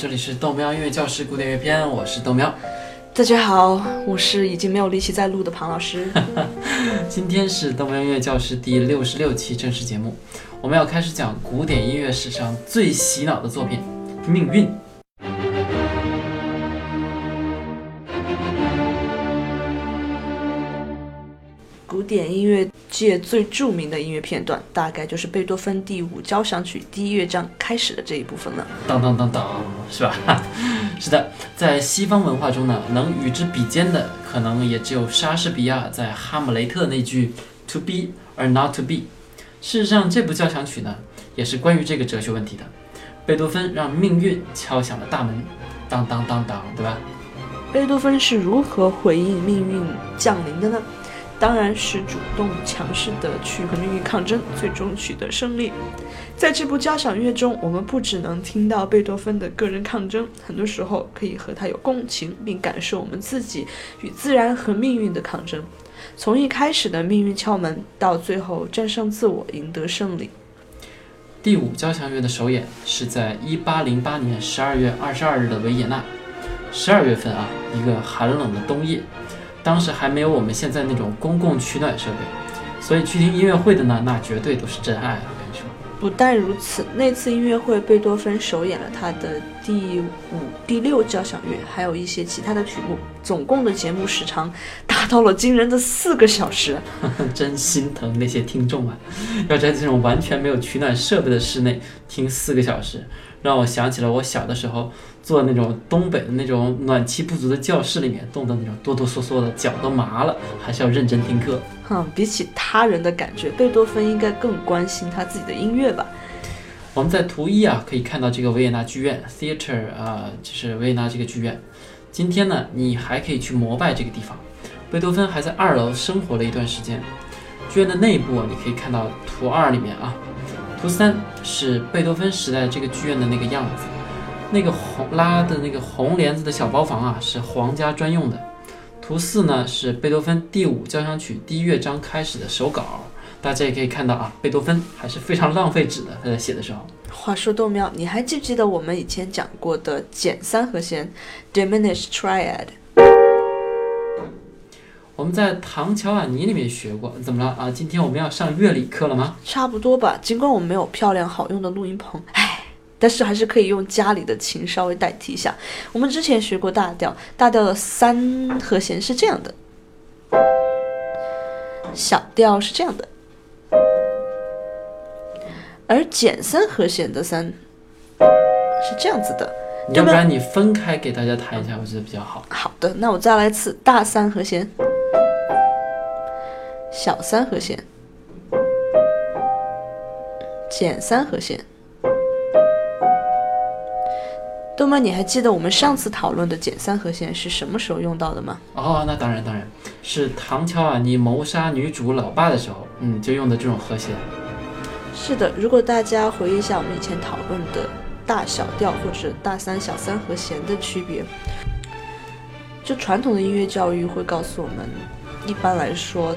这里是豆喵音乐教室古典乐篇，我是豆喵。大家好，我是已经没有力气再录的庞老师。今天是豆喵音乐教室第六十六期正式节目，我们要开始讲古典音乐史上最洗脑的作品《命运》。典音乐界最著名的音乐片段，大概就是贝多芬第五交响曲第一乐章开始的这一部分了。当当当当，是吧？是的，在西方文化中呢，能与之比肩的，可能也只有莎士比亚在《哈姆雷特》那句 “to be or not to be”。事实上，这部交响曲呢，也是关于这个哲学问题的。贝多芬让命运敲响了大门，当当当当，对吧？贝多芬是如何回应命运降临的呢？当然是主动强势的去和命运抗争，最终取得胜利。在这部交响乐中，我们不只能听到贝多芬的个人抗争，很多时候可以和他有共情，并感受我们自己与自然和命运的抗争。从一开始的命运敲门，到最后战胜自我，赢得胜利。第五交响乐的首演是在一八零八年十二月二十二日的维也纳。十二月份啊，一个寒冷的冬夜。当时还没有我们现在那种公共取暖设备，所以去听音乐会的呢，那绝对都是真爱啊！我跟你说。不但如此，那次音乐会贝多芬首演了他的第五、第六交响乐，还有一些其他的曲目，总共的节目时长达到了惊人的四个小时。真心疼那些听众啊！要在这种完全没有取暖设备的室内听四个小时，让我想起了我小的时候。坐那种东北的那种暖气不足的教室里面，冻得那种哆哆嗦嗦的，脚都麻了，还是要认真听课。哼，比起他人的感觉，贝多芬应该更关心他自己的音乐吧。我们在图一啊可以看到这个维也纳剧院 theater 啊，就是维也纳这个剧院。今天呢，你还可以去膜拜这个地方。贝多芬还在二楼生活了一段时间。剧院的内部你可以看到图二里面啊，图三是贝多芬时代这个剧院的那个样子。那个红拉的那个红帘子的小包房啊，是皇家专用的。图四呢是贝多芬第五交响曲第一乐章开始的手稿，大家也可以看到啊，贝多芬还是非常浪费纸的，他在写的时候。话说豆苗，你还记不记得我们以前讲过的减三和弦 （diminished triad）？我们在唐乔瓦尼里面学过，怎么了啊？今天我们要上乐理课了吗？差不多吧，尽管我们没有漂亮好用的录音棚，唉。但是还是可以用家里的琴稍微代替一下。我们之前学过大调，大调的三和弦是这样的，小调是这样的，而减三和弦的三是这样子的。要不然你分开给大家弹一下，我觉得比较好。好的，那我再来一次，大三和弦，小三和弦，减三和弦。豆妈，你还记得我们上次讨论的减三和弦是什么时候用到的吗？哦，那当然，当然是唐乔瓦尼谋杀女主老爸的时候，嗯，就用的这种和弦。是的，如果大家回忆一下我们以前讨论的大小调或者大三小三和弦的区别，就传统的音乐教育会告诉我们，一般来说，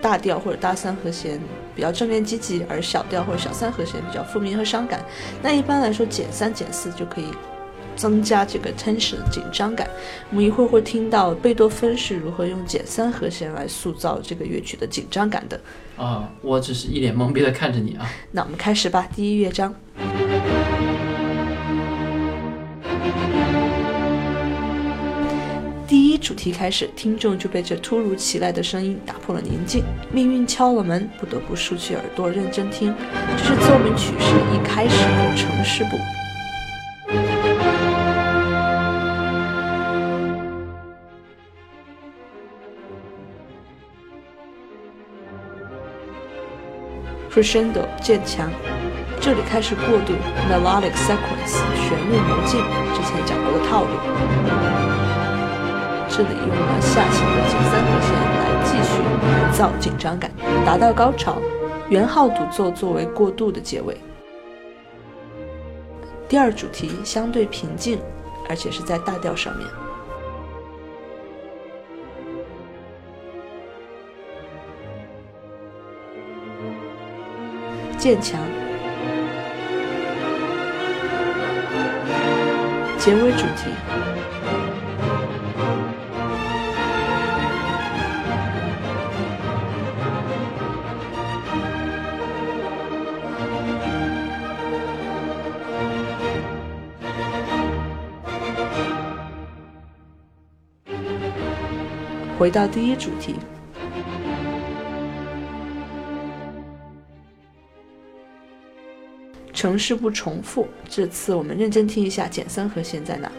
大调或者大三和弦比较正面积极，而小调或者小三和弦比较负面和伤感。那一般来说，减三减四就可以。增加这个 tension 紧张感，我们一会儿会听到贝多芬是如何用减三和弦来塑造这个乐曲的紧张感的。啊，我只是一脸懵逼的看着你啊。那我们开始吧，第一乐章。第一主题开始，听众就被这突如其来的声音打破了宁静。命运敲了门，不得不竖起耳朵认真听。这是奏鸣曲式一开始的城市部。Crescendo 渐强，这里开始过渡 melodic sequence 旋律模进，之前讲过的套路。这里用了下行的减三和弦来继续营造紧张感，达到高潮。圆号独奏作为过渡的结尾。第二主题相对平静，而且是在大调上面。渐强，结尾主题。回到第一主题。城市不重复。这次我们认真听一下减三和弦在哪。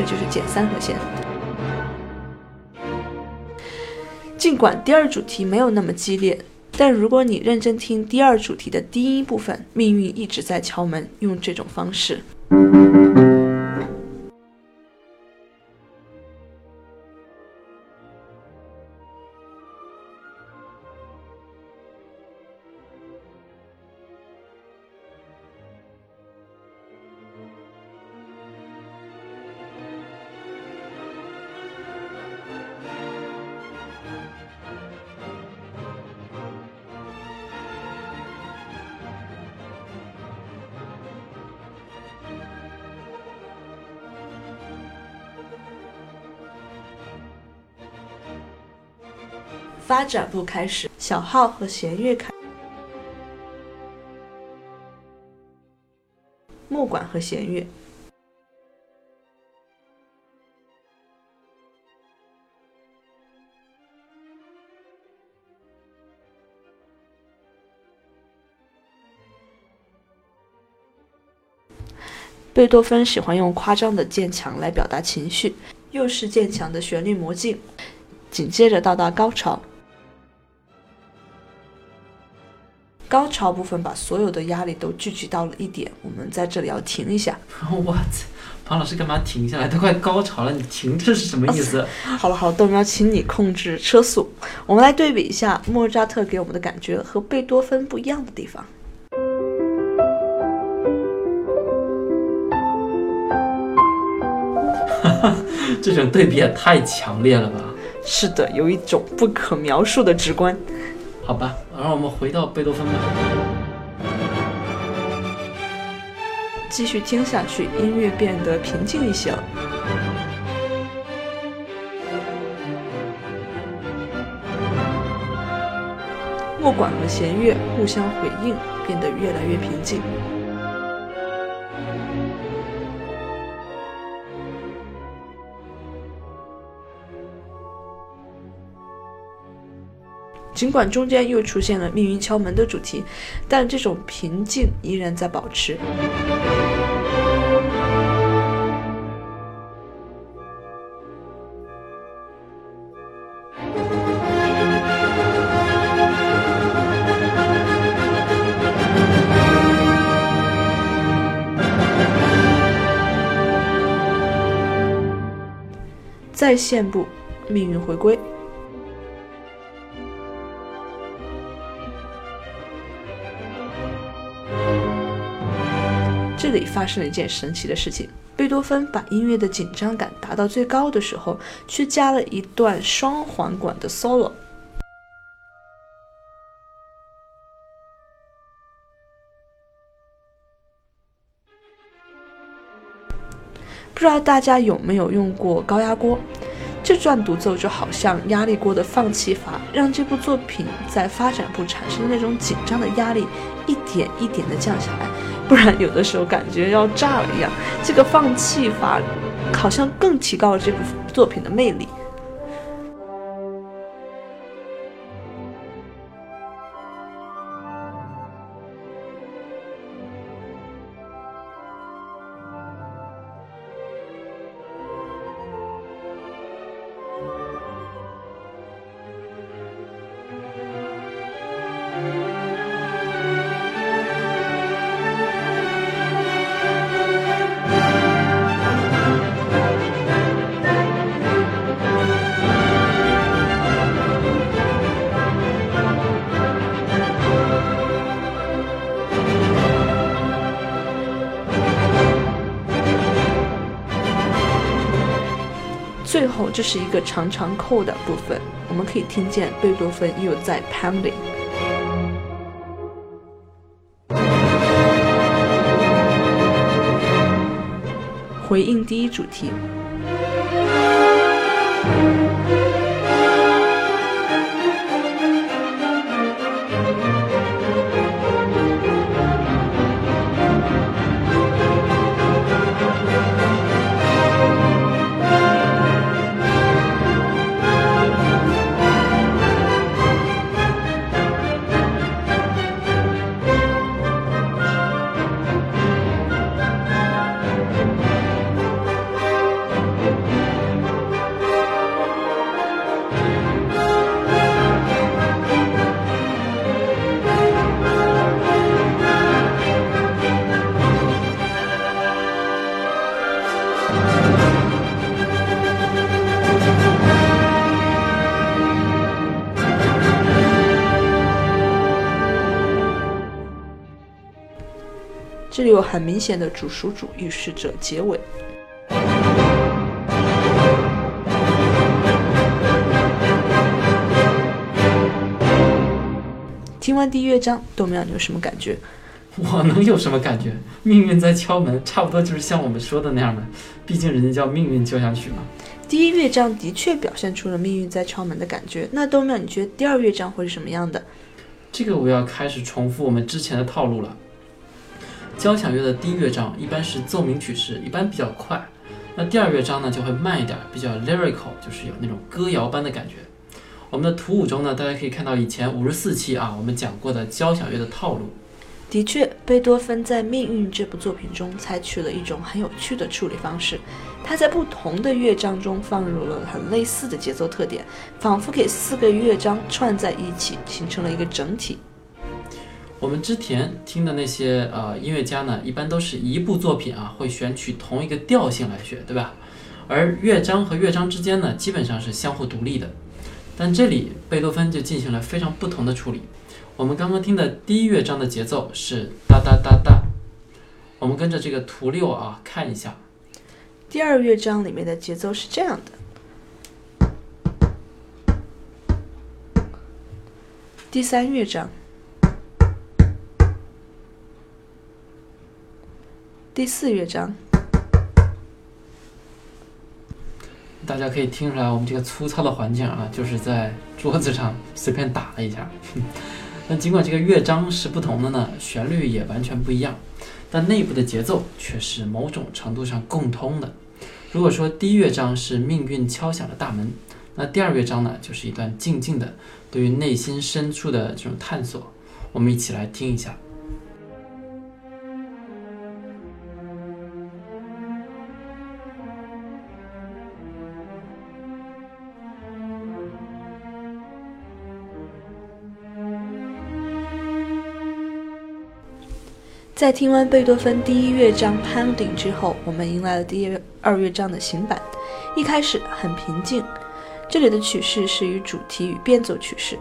里就是减三和弦。尽管第二主题没有那么激烈，但如果你认真听第二主题的低音部分，命运一直在敲门，用这种方式。发展部开始，小号和弦乐开，木管和弦乐，贝多芬喜欢用夸张的渐强来表达情绪，又是渐强的旋律魔镜。紧接着到达高潮。高潮部分把所有的压力都聚集到了一点，我们在这里要停一下。我操，庞老师干嘛停下来？都快高潮了，你停这是什么意思？好了好了，豆苗，请你控制车速。我们来对比一下莫扎特给我们的感觉和贝多芬不一样的地方。哈哈，这种对比也太强烈了吧？是的，有一种不可描述的直观。好吧，让我们回到贝多芬吧。继续听下去，音乐变得平静一些了。木管和弦乐互相回应，变得越来越平静。尽管中间又出现了命运敲门的主题，但这种平静依然在保持。在线部，命运回归。这里发生了一件神奇的事情：贝多芬把音乐的紧张感达到最高的时候，却加了一段双簧管的 solo。不知道大家有没有用过高压锅？这段独奏就好像压力锅的放气阀，让这部作品在发展部产生的那种紧张的压力一点一点的降下来。不然有的时候感觉要炸了一样，这个放气法好像更提高了这部作品的魅力。最后，这是一个常常扣的部分，我们可以听见贝多芬又在 pounding。回应第一主题。有很明显的主属主预示着结尾。听完第一乐章，豆苗你有什么感觉？我能有什么感觉？命运在敲门，差不多就是像我们说的那样的。毕竟人家叫命运交响曲嘛。第一乐章的确表现出了命运在敲门的感觉。那豆苗，你觉得第二乐章会是什么样的？这个我要开始重复我们之前的套路了。交响乐的第一乐章一般是奏鸣曲式，一般比较快。那第二乐章呢就会慢一点，比较 lyrical，就是有那种歌谣般的感觉。我们的图五中呢，大家可以看到以前五十四期啊，我们讲过的交响乐的套路。的确，贝多芬在《命运》这部作品中采取了一种很有趣的处理方式，他在不同的乐章中放入了很类似的节奏特点，仿佛给四个乐章串在一起，形成了一个整体。我们之前听的那些呃音乐家呢，一般都是一部作品啊，会选取同一个调性来学，对吧？而乐章和乐章之间呢，基本上是相互独立的。但这里贝多芬就进行了非常不同的处理。我们刚刚听的第一乐章的节奏是哒哒哒哒，我们跟着这个图六啊看一下。第二乐章里面的节奏是这样的。第三乐章。第四乐章，大家可以听出来，我们这个粗糙的环境啊，就是在桌子上 随便打了一下。那尽管这个乐章是不同的呢，旋律也完全不一样，但内部的节奏却是某种程度上共通的。如果说第一乐章是命运敲响了大门，那第二乐章呢，就是一段静静的对于内心深处的这种探索。我们一起来听一下。在听完贝多芬第一乐章 Pounding 之后，我们迎来了第二乐章的行板。一开始很平静，这里的曲式是与主题与变奏曲式。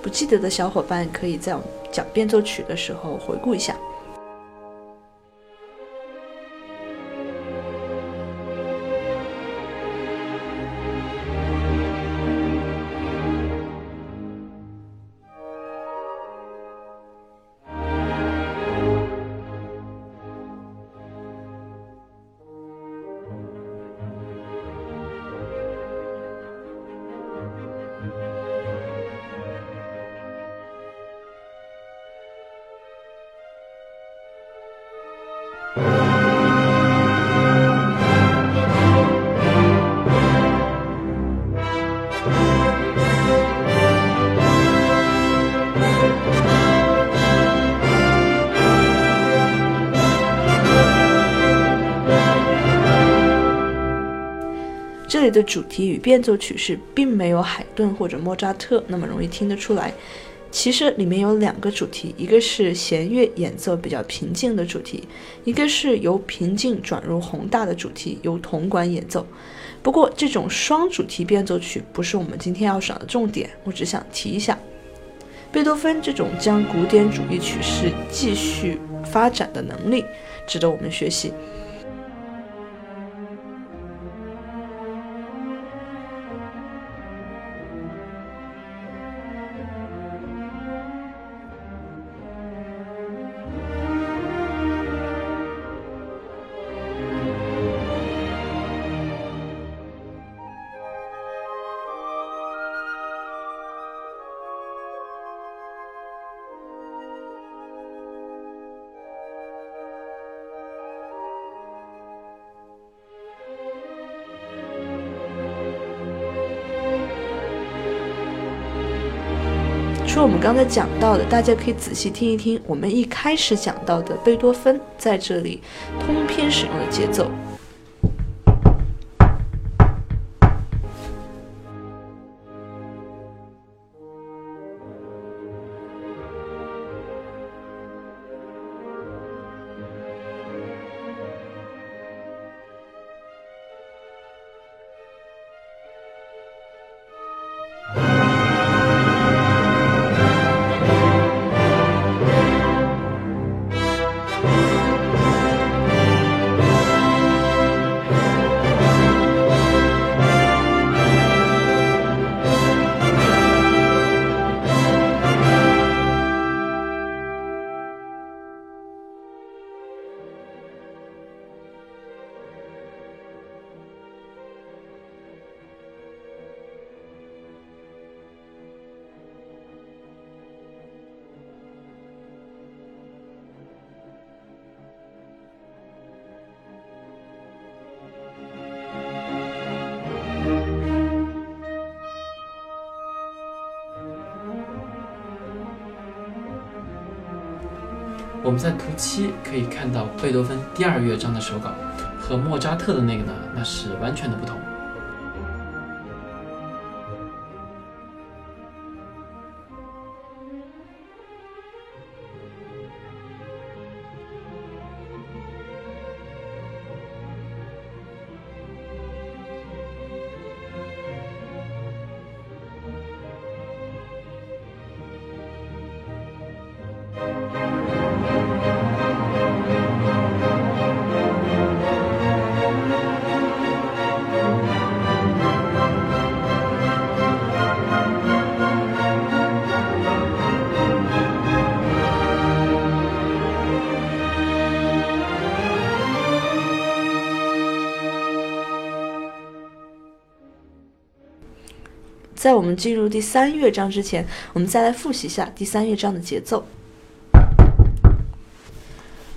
不记得的小伙伴可以在我们讲变奏曲的时候回顾一下。这里的主题与变奏曲式并没有海顿或者莫扎特那么容易听得出来。其实里面有两个主题，一个是弦乐演奏比较平静的主题，一个是由平静转入宏大的主题，由铜管演奏。不过这种双主题变奏曲不是我们今天要讲的重点，我只想提一下，贝多芬这种将古典主义曲式继续发展的能力，值得我们学习。除了我们刚才讲到的，大家可以仔细听一听我们一开始讲到的贝多芬在这里通篇使用的节奏。我们在图七可以看到贝多芬第二乐章的手稿，和莫扎特的那个呢，那是完全的不同。在我们进入第三乐章之前，我们再来复习一下第三乐章的节奏。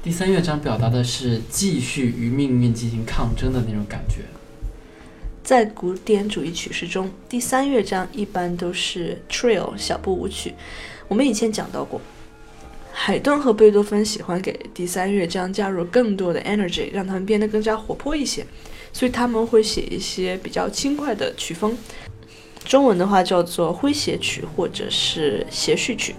第三乐章表达的是继续与命运进行抗争的那种感觉。在古典主义曲式中，第三乐章一般都是 trill 小步舞曲。我们以前讲到过，海顿和贝多芬喜欢给第三乐章加入更多的 energy，让他们变得更加活泼一些，所以他们会写一些比较轻快的曲风。中文的话叫做诙谐曲或者是谐序曲。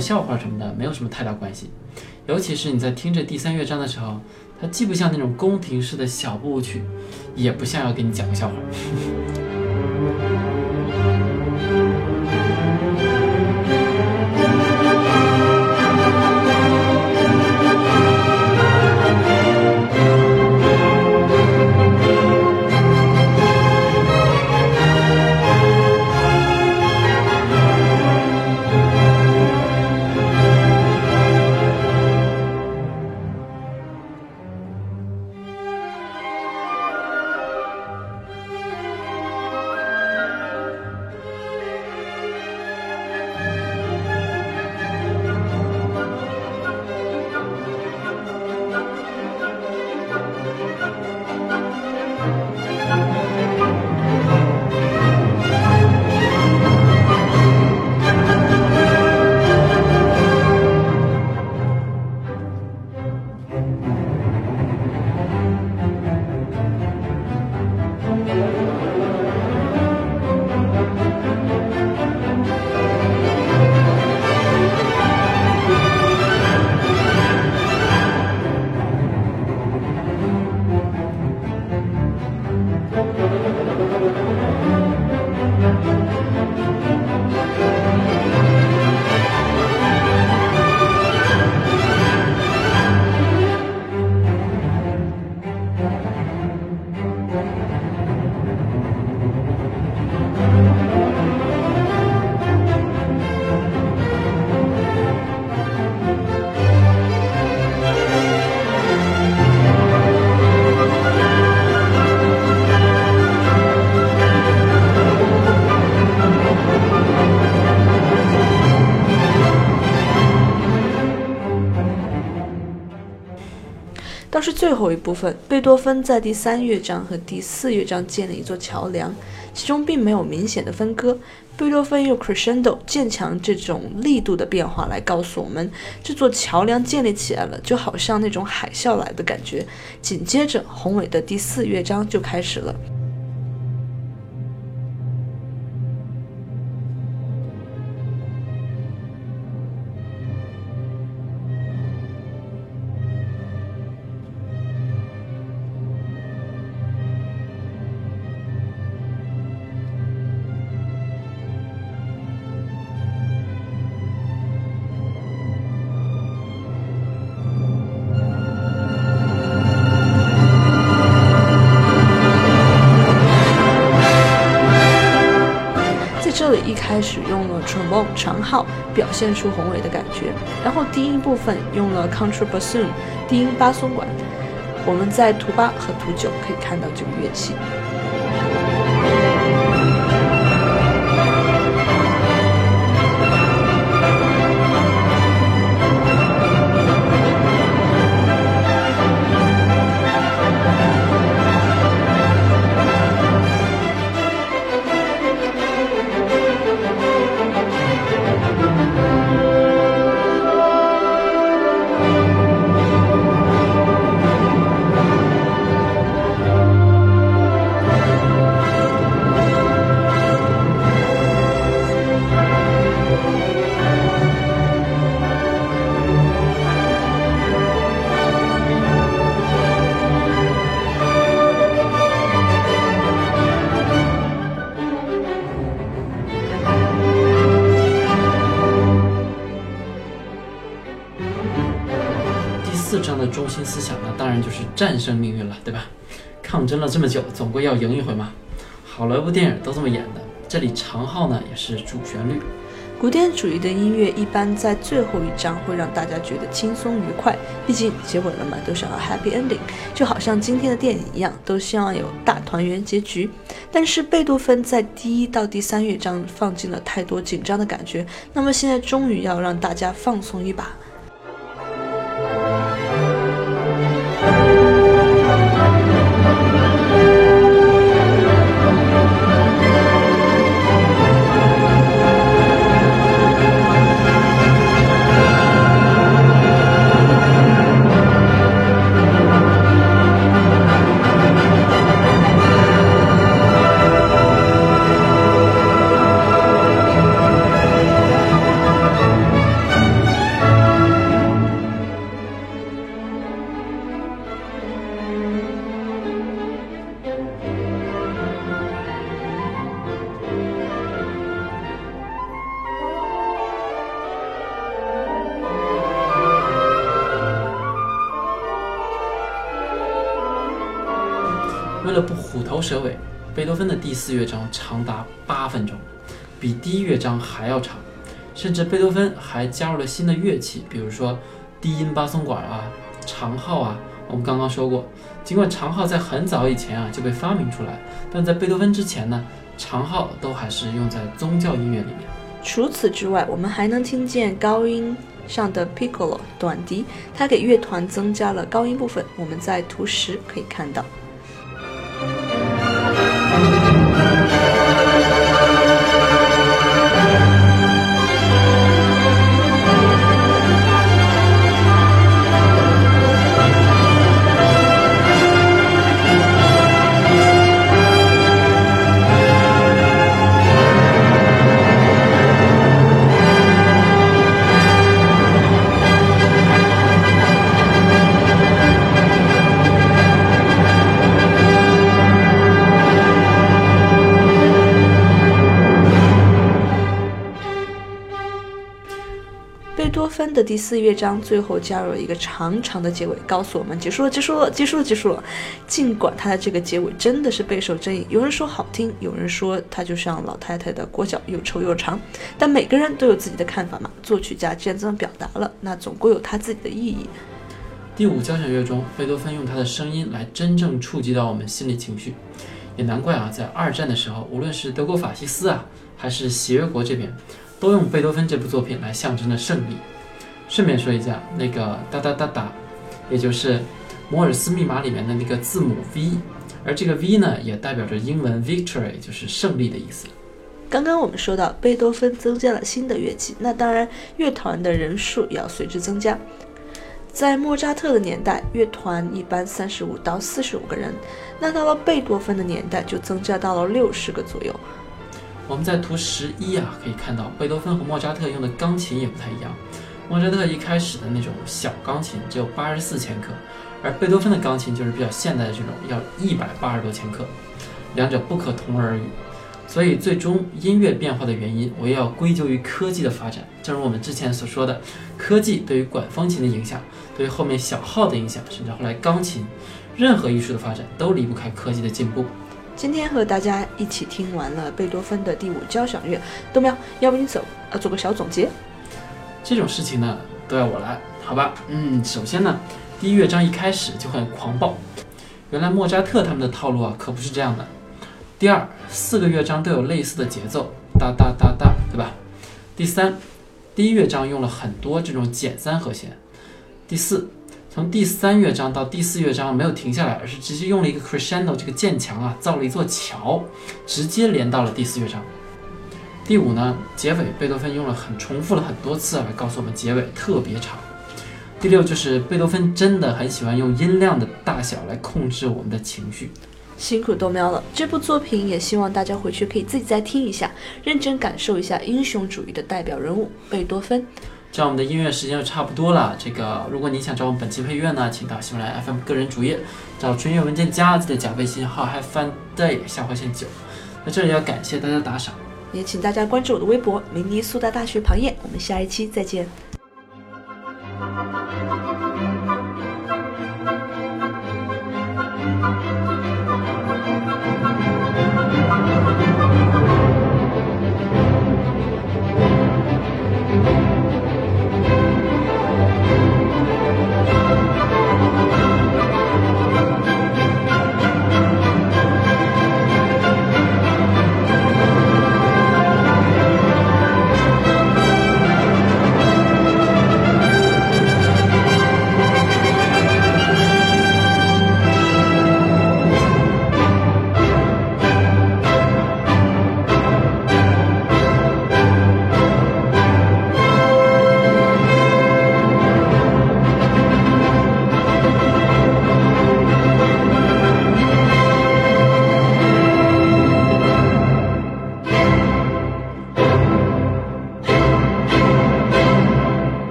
笑话什么的没有什么太大关系。尤其是你在听着第三乐章的时候，它既不像那种宫廷式的小步舞曲，也不像要给你讲个笑话。是最后一部分，贝多芬在第三乐章和第四乐章建立一座桥梁，其中并没有明显的分割。贝多芬用 crescendo 渐强这种力度的变化来告诉我们，这座桥梁建立起来了，就好像那种海啸来的感觉。紧接着，宏伟的第四乐章就开始了。开始用了 trombone 长号，表现出宏伟的感觉。然后低音部分用了 contrabassoon 低音巴松管。我们在图八和图九可以看到这个乐器。当然就是战胜命运了，对吧？抗争了这么久，总归要赢一回嘛。好莱坞电影都这么演的。这里长号呢也是主旋律。古典主义的音乐一般在最后一章会让大家觉得轻松愉快，毕竟结尾了嘛，都想要 happy ending，就好像今天的电影一样，都希望有大团圆结局。但是贝多芬在第一到第三乐章放进了太多紧张的感觉，那么现在终于要让大家放松一把。四乐章长达八分钟，比第一乐章还要长。甚至贝多芬还加入了新的乐器，比如说低音巴松管啊、长号啊。我们刚刚说过，尽管长号在很早以前啊就被发明出来，但在贝多芬之前呢，长号都还是用在宗教音乐里面。除此之外，我们还能听见高音上的 piccolo 短笛，它给乐团增加了高音部分。我们在图十可以看到。的第四乐章最后加入了一个长长的结尾，告诉我们结束了，结束了，结束了，结束了。尽管它的这个结尾真的是备受争议，有人说好听，有人说它就像老太太的裹脚，又臭又长。但每个人都有自己的看法嘛。作曲家既然这么表达了，那总归有他自己的意义。第五交响乐中，贝多芬用他的声音来真正触及到我们心理情绪，也难怪啊，在二战的时候，无论是德国法西斯啊，还是协约国这边。都用贝多芬这部作品来象征着胜利。顺便说一下，那个哒哒哒哒，也就是摩尔斯密码里面的那个字母 V，而这个 V 呢，也代表着英文 victory，就是胜利的意思。刚刚我们说到贝多芬增加了新的乐器，那当然乐团的人数也要随之增加。在莫扎特的年代，乐团一般三十五到四十五个人，那到了贝多芬的年代就增加到了六十个左右。我们在图十一啊，可以看到贝多芬和莫扎特用的钢琴也不太一样。莫扎特一开始的那种小钢琴只有八十四千克，而贝多芬的钢琴就是比较现代的这种，要一百八十多千克，两者不可同日而语。所以，最终音乐变化的原因，我也要归咎于科技的发展。正如我们之前所说的，科技对于管风琴的影响，对于后面小号的影响，甚至后来钢琴，任何艺术的发展都离不开科技的进步。今天和大家一起听完了贝多芬的第五交响乐，豆苗，要不你走，呃，做个小总结。这种事情呢，都要我来，好吧？嗯，首先呢，第一乐章一开始就很狂暴，原来莫扎特他们的套路啊，可不是这样的。第二，四个乐章都有类似的节奏，哒哒哒哒，对吧？第三，第一乐章用了很多这种减三和弦。第四，从第三乐章到第四乐章没有停下来，而是直接用了一个 crescendo 这个渐强啊，造了一座桥，直接连到了第四乐章。第五呢，结尾贝多芬用了很重复了很多次来告诉我们结尾特别长。第六就是贝多芬真的很喜欢用音量的大小来控制我们的情绪。辛苦豆喵了，这部作品也希望大家回去可以自己再听一下，认真感受一下英雄主义的代表人物贝多芬。这样我们的音乐时间就差不多了。这个，如果你想找我们本期配乐呢，请到喜马拉雅 FM 个人主页找纯乐文件夹记得加微信号 Have Fun Day 下划线九。在这里要感谢大家打赏，也请大家关注我的微博明尼苏达大学庞艳。我们下一期再见。